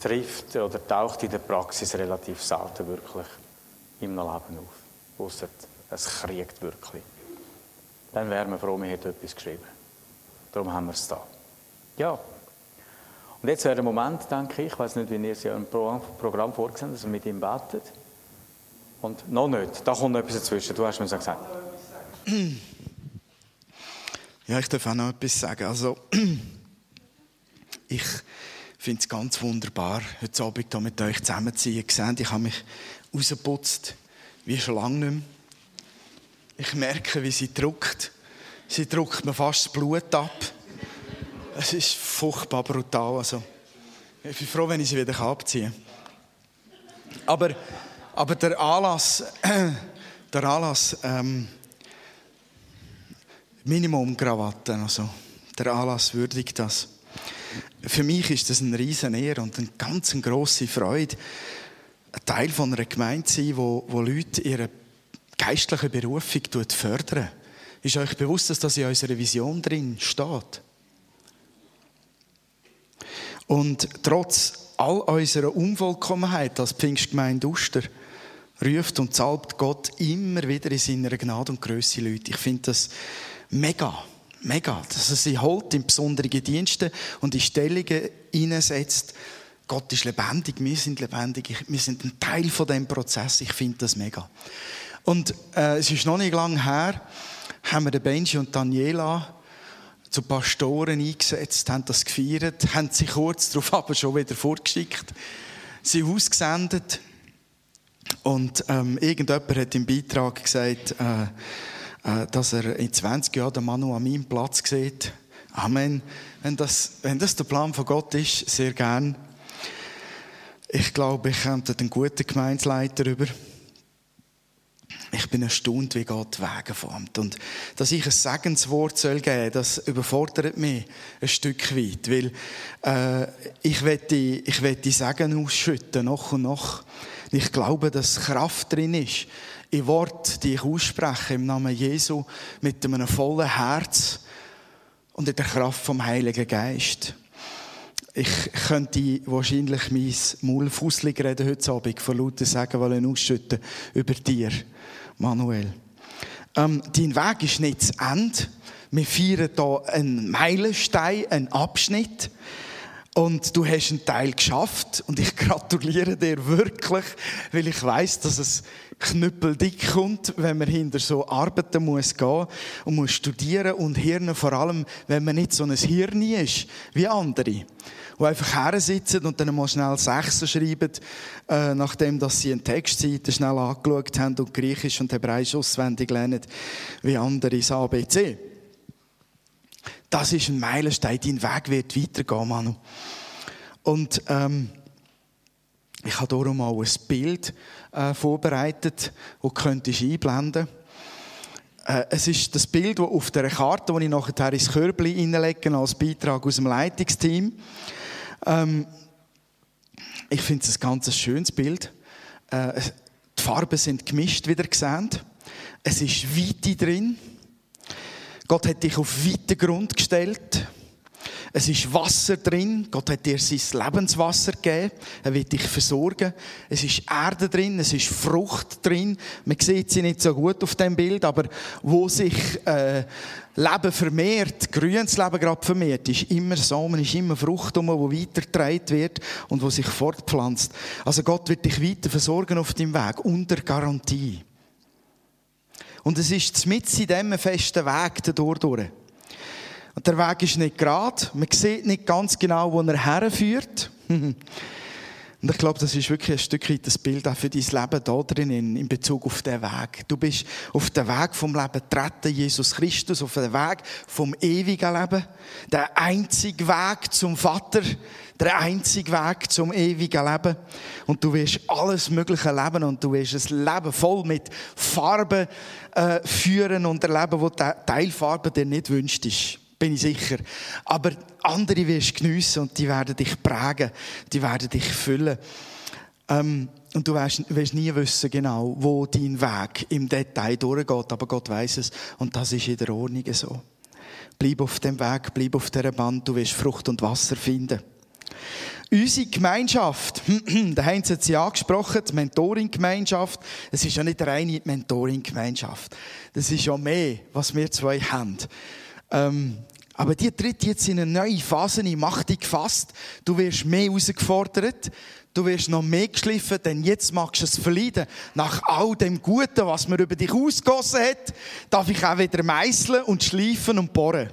trifft oder taucht in der Praxis relativ selten wirklich im Leben auf. Ausser es kriegt wirklich. Dann wären wir froh, wir hätten etwas geschrieben. Darum haben wir es da. Ja. Und jetzt wäre der Moment, denke ich, ich weiß nicht, wie ihr es ja im Programm vorgesehen habt, dass wir mit ihm betet. Und noch nicht, da kommt noch etwas dazwischen. Du hast mir gesagt. Ja, ich darf auch noch etwas sagen. Also, ich finde es ganz wunderbar, heute Abend hier mit euch zusammenzuziehen. Ich habe mich rausgeputzt, wie schon lange nicht mehr. Ich merke, wie sie drückt. Sie drückt mir fast das Blut ab. Es ist furchtbar brutal. Also, ich bin froh, wenn ich sie wieder abziehen kann. Aber, aber der Anlass, der Anlass ähm, Minimum Krawatten, also der Anlass würdigt das für mich ist das ein riesen Ehre und eine ganz große Freude, ein Teil von einer Gemeinde zu sein, wo, wo Leute ihre geistliche Berufung fördern. Ist euch bewusst, dass das in unserer Vision drin steht? Und trotz all unserer Unvollkommenheit als Pfingstgemeinde Uster ruft und salbt Gott immer wieder in seiner Gnade und Größe Leute. Ich finde das mega mega, dass er sie holt in besondere Dienste und in Stellungen hineinsetzt. Gott ist lebendig, wir sind lebendig, wir sind ein Teil von dem Prozess. Ich finde das mega. Und äh, es ist noch nicht lange her, haben wir Benji und Daniela zu Pastoren eingesetzt, haben das gefeiert, haben sie kurz darauf aber schon wieder vorgeschickt, sie ausgesendet. Und ähm, irgendjemand hat im Beitrag gesagt, äh, dass er in 20 Jahren den Manu an meinem Platz sieht. Amen. Wenn das, wenn das der Plan von Gott ist, sehr gern. Ich glaube, ich komme einen guten Gemeinsleiter über. Ich bin erstaunt, wie Gott Wege formt. Und dass ich ein Segenswort soll geben das überfordert mich ein Stück weit. Weil äh, ich werde ich Segen ausschütten, noch und noch. Ich glaube, dass Kraft drin ist in Wort, die ich ausspreche im Namen Jesu mit einem vollen Herz und in der Kraft vom Heiligen Geist. Ich könnte wahrscheinlich mein Maul fusselig reden heute Abend, von lauter sagen wollen ausschütten über dir, Manuel. Ähm, dein Weg ist nicht zu Ende. Wir feiern hier einen Meilenstein, einen Abschnitt. Und du hast einen Teil geschafft und ich gratuliere dir wirklich, weil ich weiß, dass es knüppeldick kommt, wenn man hinter so Arbeiten muss gehen und muss studieren und Hirn vor allem, wenn man nicht so ein Hirn ist wie andere, die einfach her sitzen und dann mal schnell Sechser schreiben, äh, nachdem dass sie eine Textseite schnell angeschaut haben und Griechisch und Hebräisch auswendig lernen, wie andere das ABC. Das ist ein Meilenstein. Dein Weg wird weitergehen, Manu. Und ähm, ich habe darum auch ein Bild äh, vorbereitet, das könntest einblenden äh, Es ist das Bild, das auf der Karte, das ich nachher ins Körbchen hineinlege, als Beitrag aus dem Leitungsteam. Ähm, ich finde es ein ganz schönes Bild. Äh, die Farben sind gemischt, wie ihr seht. Es ist Weite drin. Gott hat dich auf weiten Grund gestellt. Es ist Wasser drin. Gott hat dir sein Lebenswasser gegeben. Er wird dich versorgen. Es ist Erde drin. Es ist Frucht drin. Man sieht sie nicht so gut auf dem Bild, aber wo sich äh, Leben vermehrt, grünes Leben gerade vermehrt, ist immer Samen, ist immer Frucht, um, wo weitergetragen wird und wo sich fortpflanzt. Also Gott wird dich weiter versorgen auf deinem Weg, unter Garantie. Und es ist mit in diesem festen Weg dadurch. Und der Weg ist nicht gerade. Man sieht nicht ganz genau, wo er herführt. Und ich glaube, das ist wirklich ein Stück weit das Bild auch für dein Leben da drin, in Bezug auf den Weg. Du bist auf den Weg vom Leben treten, Jesus Christus, auf den Weg vom ewigen Leben. Der einzige Weg zum Vater, der einzige Weg zum ewigen Leben. Und du wirst alles Mögliche leben und du wirst ein Leben voll mit Farben äh, führen und erleben, wo die Teilfarbe dir nicht wünscht ist bin ich sicher. Aber andere wirst du geniessen und die werden dich prägen, die werden dich füllen. Ähm, und du wirst, wirst, nie wissen genau, wo dein Weg im Detail durchgeht, aber Gott weiß es und das ist in der Ordnung so. Bleib auf dem Weg, bleib auf dieser Band, du wirst Frucht und Wasser finden. Unsere Gemeinschaft, da haben sie ja angesprochen, die Mentoring-Gemeinschaft. Es ist ja nicht eine reine Mentoring-Gemeinschaft. Das ist ja mehr, was wir zwei haben. Ähm, aber die tritt jetzt in eine neue Phase, ich mach dich gefasst. Du wirst mehr herausgefordert. Du wirst noch mehr geschliffen, denn jetzt magst du es verleiden. Nach all dem Guten, was man über dich ausgossen hat, darf ich auch wieder meißeln und schleifen und bohren.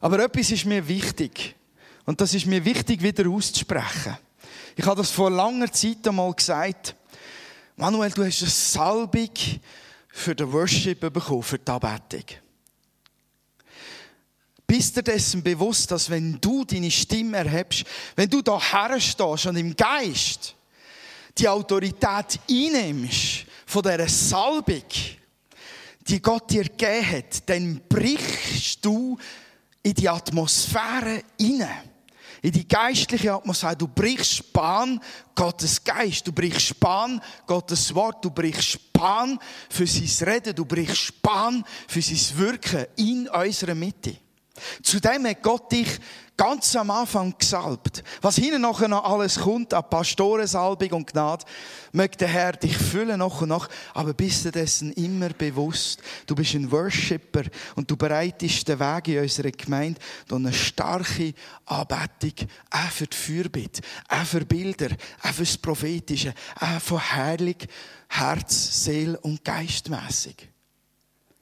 Aber etwas ist mir wichtig. Und das ist mir wichtig, wieder auszusprechen. Ich habe das vor langer Zeit einmal gesagt. Manuel, du hast eine Salbung für den Worship bekommen, für die Anbetung. Bist du dessen bewusst, dass wenn du deine Stimme erhebst, wenn du da herstehst und im Geist die Autorität einnimmst von dieser Salbung, die Gott dir gegeben hat, dann brichst du in die Atmosphäre hinein in die geistliche Atmosphäre. Du brichst Bahn Gottes Geist, du brichst Bahn Gottes Wort, du brichst Bahn für sein Reden, du brichst Bahn für sein Wirken in unserer Mitte. Zudem hat Gott dich ganz am Anfang gesalbt. Was hinten noch alles kommt, an Pastorensalbung und Gnade, möge der Herr dich füllen noch und noch, aber bist du dessen immer bewusst. Du bist ein Worshipper und du bereitest den Weg in unserer Gemeinde durch eine starke Anbetung, auch für die Fürbitte, auch für Bilder, auch für das Prophetische, auch von Heilig, Herz, Seele und Geistmässig.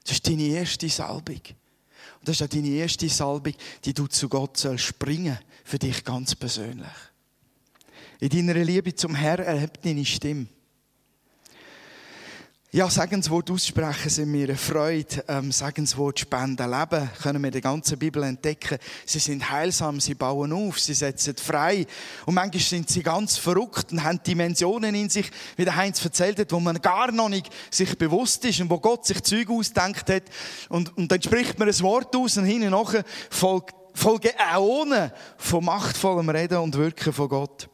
Das ist deine erste Salbung. Das ist ja deine erste Salbung, die du zu Gott sollst springen, für dich ganz persönlich. In deiner Liebe zum Herrn erhebt deine Stimme. Ja, Segenswort aussprechen sind mir eine Freude. Ähm, Segenswort spenden Leben können wir in der ganzen Bibel entdecken. Sie sind heilsam, sie bauen auf, sie setzen frei. Und manchmal sind sie ganz verrückt und haben Dimensionen in sich, wie der Heinz erzählt hat, wo man gar noch nicht sich bewusst ist und wo Gott sich Züge ausdenkt hat. Und, und dann spricht man ein Wort aus und hinten nachher folgt, folgen Äonen von machtvollem Reden und Wirken von Gott.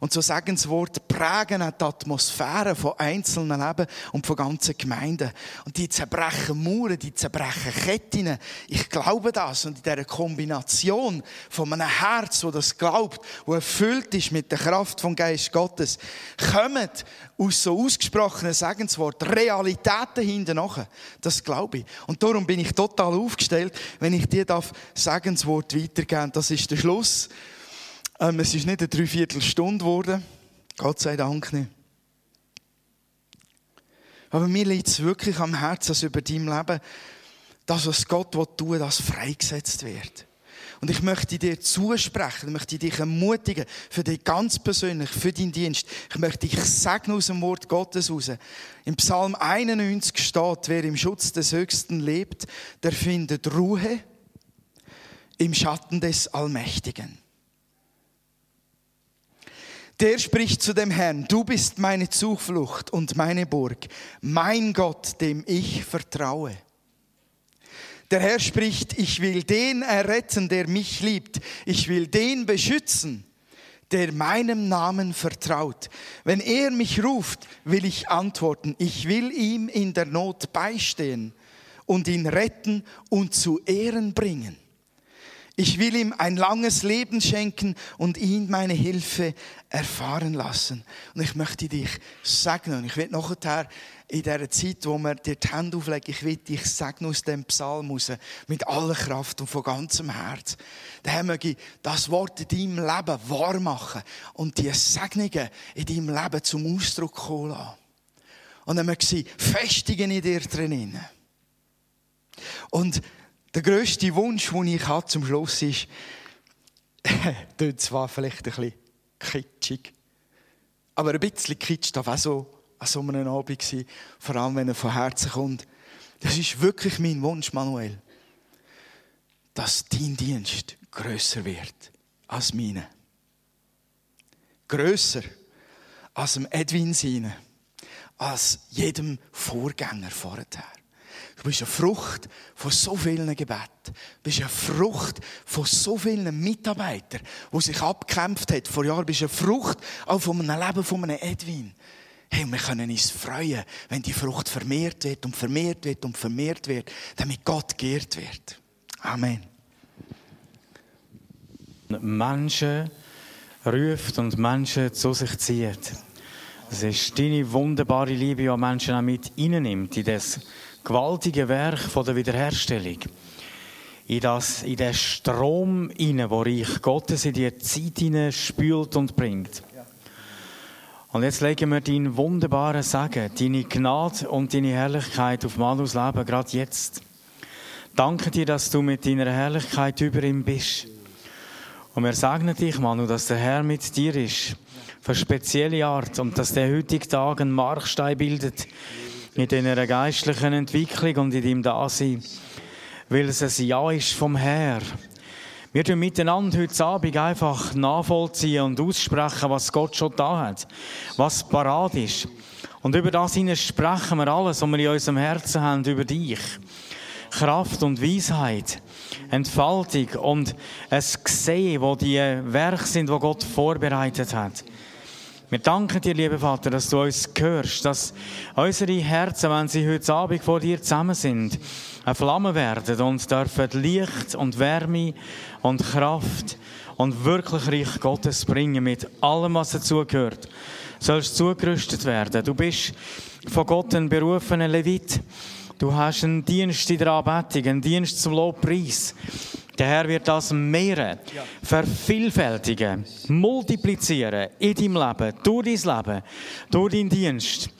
Und so Segensworte prägen auch die Atmosphäre von einzelnen Leben und von ganzen Gemeinden. Und die zerbrechen Mauern, die zerbrechen Ketten. Ich glaube das. Und in dieser Kombination von einem Herz, das das glaubt, wo erfüllt ist mit der Kraft vom Geist Gottes, kommen aus so ausgesprochenen Segensworten Realitäten hinten nachher. Das glaube ich. Und darum bin ich total aufgestellt, wenn ich dir Segenswort weitergeben Das ist der Schluss ähm, es ist nicht eine Dreiviertelstunde geworden. Gott sei Dank nicht. Aber mir liegt es wirklich am Herzen, dass über dein Leben das, was Gott tun will, das freigesetzt wird. Und ich möchte dir zusprechen, ich möchte dich ermutigen, für dich ganz persönlich, für deinen Dienst. Ich möchte dich segnen aus dem Wort Gottes raus. Im Psalm 91 steht, wer im Schutz des Höchsten lebt, der findet Ruhe im Schatten des Allmächtigen. Der spricht zu dem Herrn, du bist meine Zuflucht und meine Burg, mein Gott, dem ich vertraue. Der Herr spricht, ich will den erretten, der mich liebt. Ich will den beschützen, der meinem Namen vertraut. Wenn er mich ruft, will ich antworten. Ich will ihm in der Not beistehen und ihn retten und zu Ehren bringen. Ich will ihm ein langes Leben schenken und ihn meine Hilfe erfahren lassen. Und ich möchte dich segnen. Ich will nachher in dieser Zeit, wo wir dir die Hände auflegen, ich will dich segnen aus dem Psalm raus, mit aller Kraft und von ganzem Herz. Dann möge ich das Wort in deinem Leben wahr machen und die Segnungen in deinem Leben zum Ausdruck kommen lassen. Und dann möge sie festigen in dir drinnen. Und der grösste Wunsch, den ich habe zum Schluss ist, das zwar vielleicht ein bisschen kitschig, aber ein bisschen kitsch darf auch so an so einem Abend sein, vor allem wenn er von Herzen kommt. Das ist wirklich mein Wunsch, Manuel, dass dein Dienst grösser wird als meine. Grösser als dem Edwin seine, als jedem Vorgänger vorher. Du bist eine Frucht von so vielen Gebeten. Du bist eine Frucht von so vielen Mitarbeitern, die sich abgekämpft haben vor Jahren. Du bist eine Frucht auch von einem Leben von einem Edwin. Hey, wir können uns freuen, wenn die Frucht vermehrt wird und vermehrt wird und vermehrt wird, damit Gott geehrt wird. Amen. Menschen ruft und Menschen zu sich zieht. Es ist deine wunderbare Liebe, die Menschen auch mit nimmt in das gewaltige Werk der Wiederherstellung. In, das, in den Strom hinein, wo Reich Gottes in die Zeit hinein spült und bringt. Und jetzt legen wir deinen wunderbaren Segen, deine Gnade und deine Herrlichkeit auf Manus Leben, gerade jetzt. Danke dir, dass du mit deiner Herrlichkeit über ihm bist. Und wir segnen dich, Manu, dass der Herr mit dir ist, für spezielle Art, und dass der heutige Tag einen Markstein bildet in deiner geistlichen Entwicklung und in deinem Dasein, weil es ein Ja ist vom Herr. Wir tun miteinander heute Abend einfach nachvollziehen und aussprechen, was Gott schon da hat, was parat ist. Und über das hinein sprechen wir alles, was wir in unserem Herzen haben, über dich. Kraft und Weisheit, Entfaltung und ein Gesehen, wo die Werke sind, wo Gott vorbereitet hat. Wir danken dir, lieber Vater, dass du uns hörst, dass unsere Herzen, wenn sie heute Abend vor dir zusammen sind, eine Flamme werden und dürfen Licht und Wärme und Kraft und wirklich Reich Gottes bringen mit allem, was dazugehört. Sollst zugerüstet werden. Du bist von Gott ein berufener Levit. Du hast einen Dienst in der Anbetung, einen Dienst zum Lobpreis. Der Herr wird das mehren, vervielfältigen, multiplizieren in deinem Leben, durch dein Leben, durch deinen Dienst.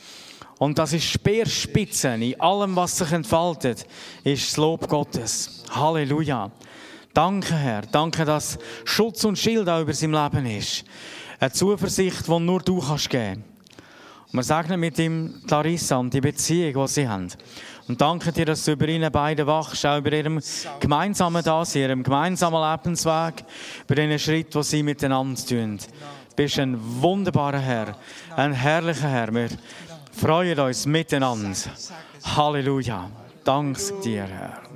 Und das ist Speerspitzen in allem, was sich entfaltet, ist das Lob Gottes. Halleluja. Danke, Herr. Danke, dass Schutz und Schild auch über seinem Leben ist. Eine Zuversicht, die nur du kannst geben. Und wir sagen mit ihm Clarissa und die Beziehung, die sie haben. Und danke dir, dass du über ihnen beide wachst, auch über ihrem gemeinsamen Dasein, ihrem gemeinsamen Lebensweg, über den Schritt, den sie miteinander tun. Du bist ein wunderbarer Herr, ein herrlicher Herr. Wir freuen uns miteinander. Halleluja. Danke dir, Herr.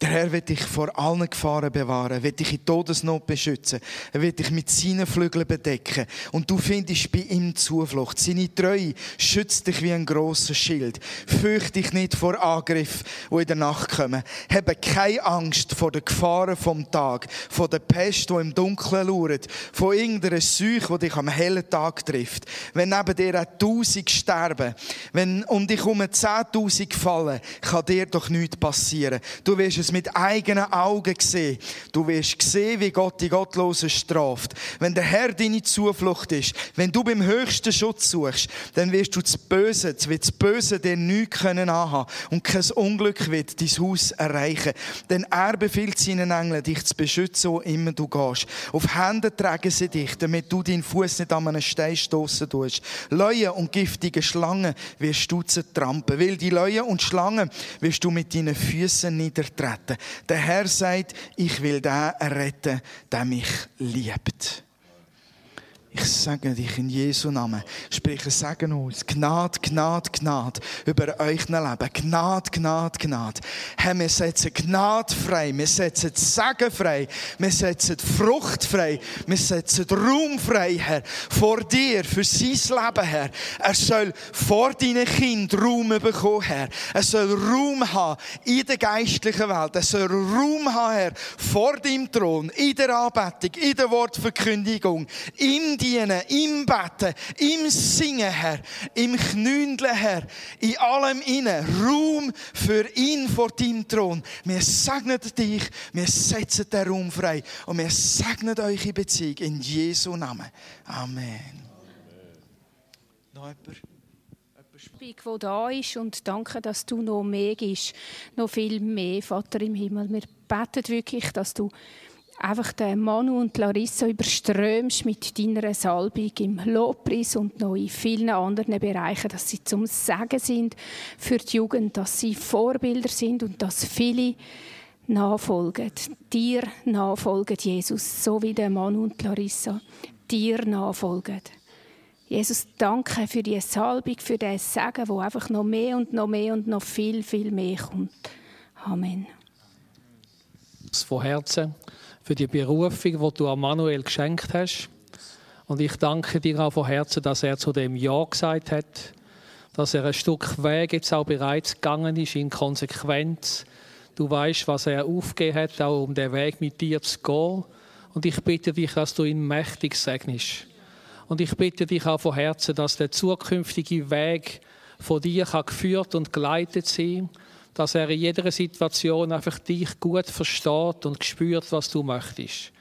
Der Herr wird dich vor allen Gefahren bewahren, wird dich in Todesnot beschützen, er wird dich mit seinen Flügeln bedecken und du findest bei ihm Zuflucht. Seine Treue schützt dich wie ein grosser Schild. Fürcht dich nicht vor Angriffen, die in der Nacht kommen. Habe keine Angst vor den Gefahren vom Tag, vor der Pest, die im Dunkeln lauert, von irgendeiner Seuche, die dich am hellen Tag trifft. Wenn neben dir auch Tausend sterben, wenn um dich herum Zehntausend fallen, kann dir doch nichts passieren. Du wirst mit eigenen Augen sehen. Du wirst sehen, wie Gott die Gottlosen straft. Wenn der Herr deine Zuflucht ist, wenn du beim höchsten Schutz suchst, dann wirst du das Böse, wird das Böse dir nichts können anhaben und kein Unglück wird dein Haus erreichen. Denn er befiehlt seinen Engeln, dich zu beschützen, wo immer du gehst. Auf Hände tragen sie dich, damit du deinen Fuß nicht an einen Stein stoßen tust. Leuen und giftige Schlangen wirst du zertrampen. Weil die Leuen und Schlangen wirst du mit deinen Füßen niedertreten retten. Der Herr sagt, ich will den retten, der mich liebt. Ich segne dich in Jesu Namen. Spreche Segen aus. Gnade, Gnade, Gnade über euch Leben. Gnade, Gnade, Gnade. Herr, wir setzen Gnade frei. Wir setzen Segen frei. Wir setzen Frucht frei. Wir setzen Raum frei, Herr. Vor dir, für sein Leben, Herr. Er soll vor deinen Kindern Raum bekommen, Herr. Er soll Raum haben in der geistlichen Welt. Er soll Raum haben, Herr, vor deinem Thron, in der Anbetung, in der Wortverkündigung, im Dienen, im Betten, im Singen, Herr, im Knündeln, Herr, in allem innen. Raum für ihn vor deinem Thron. Wir segnen dich, wir setzen den Raum frei und wir segnen euch in Beziehung in Jesu Namen. Amen. Noch jemand? wo da ist und danke, dass du noch mehr gibst, noch viel mehr, Vater im Himmel. Wir beten wirklich, dass du einfach den Manu und Larissa überströmst mit deiner Salbung im Lobpreis und noch in vielen anderen Bereichen, dass sie zum Segen sind für die Jugend, dass sie Vorbilder sind und dass viele nachfolgen, dir nachfolgen, Jesus, so wie der Manu und Larissa dir nachfolgen. Jesus, danke für die Salbung, für das Segen, wo einfach noch mehr und noch mehr und noch viel, viel mehr kommt. Amen. Von Herzen für die Berufung, die du an Manuel geschenkt hast. Und ich danke dir auch von Herzen, dass er zu dem Ja gesagt hat, dass er ein Stück Weg jetzt auch bereits gegangen ist in Konsequenz. Du weißt, was er aufgegeben hat, auch um den Weg mit dir zu gehen. Und ich bitte dich, dass du ihn mächtig segnest. Und ich bitte dich auch von Herzen, dass der zukünftige Weg von dir kann geführt und geleitet sein dass er in jeder Situation einfach dich gut versteht und spürt, was du möchtest.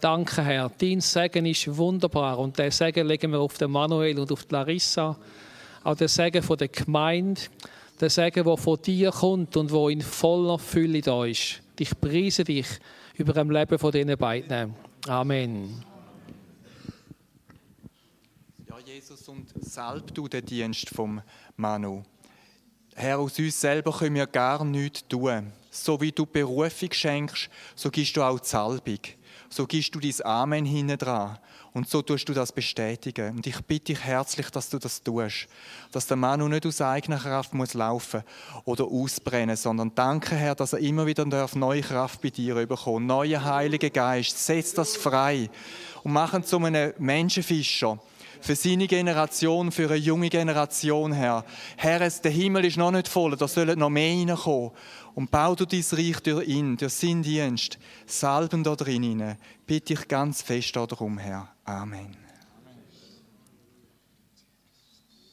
Danke, Herr. Dein Segen ist wunderbar und der Segen legen wir auf den Manuel und auf die Larissa. Auch der Segen von der Gemeinde, der Segen, der von dir kommt und wo in voller Fülle da ist. Ich preise dich über dem Leben von diesen beiden. Amen. Jesus, und salb du den Dienst vom Manu. Herr, aus uns selber können wir gar nichts tun. So wie du Berufung schenkst, so gibst du auch die Salbung. So gibst du dein Amen hinten dran. Und so tust du das bestätigen. Und ich bitte dich herzlich, dass du das tust. Dass der Manu nicht aus eigener Kraft muss laufen oder ausbrennen, sondern danke, Herr, dass er immer wieder neue Kraft bei dir bekommt. Neuer Heiliger Geist. Setz das frei und mach ihn zu einem Menschenfischer für seine Generation, für eine junge Generation, Herr. Herr, der Himmel ist noch nicht voll, da sollen noch mehr reinkommen. Und bau du dein Reich durch ihn, durch seinen Dienst, salben da drin. Bitte ich ganz fest darum, Herr. Amen.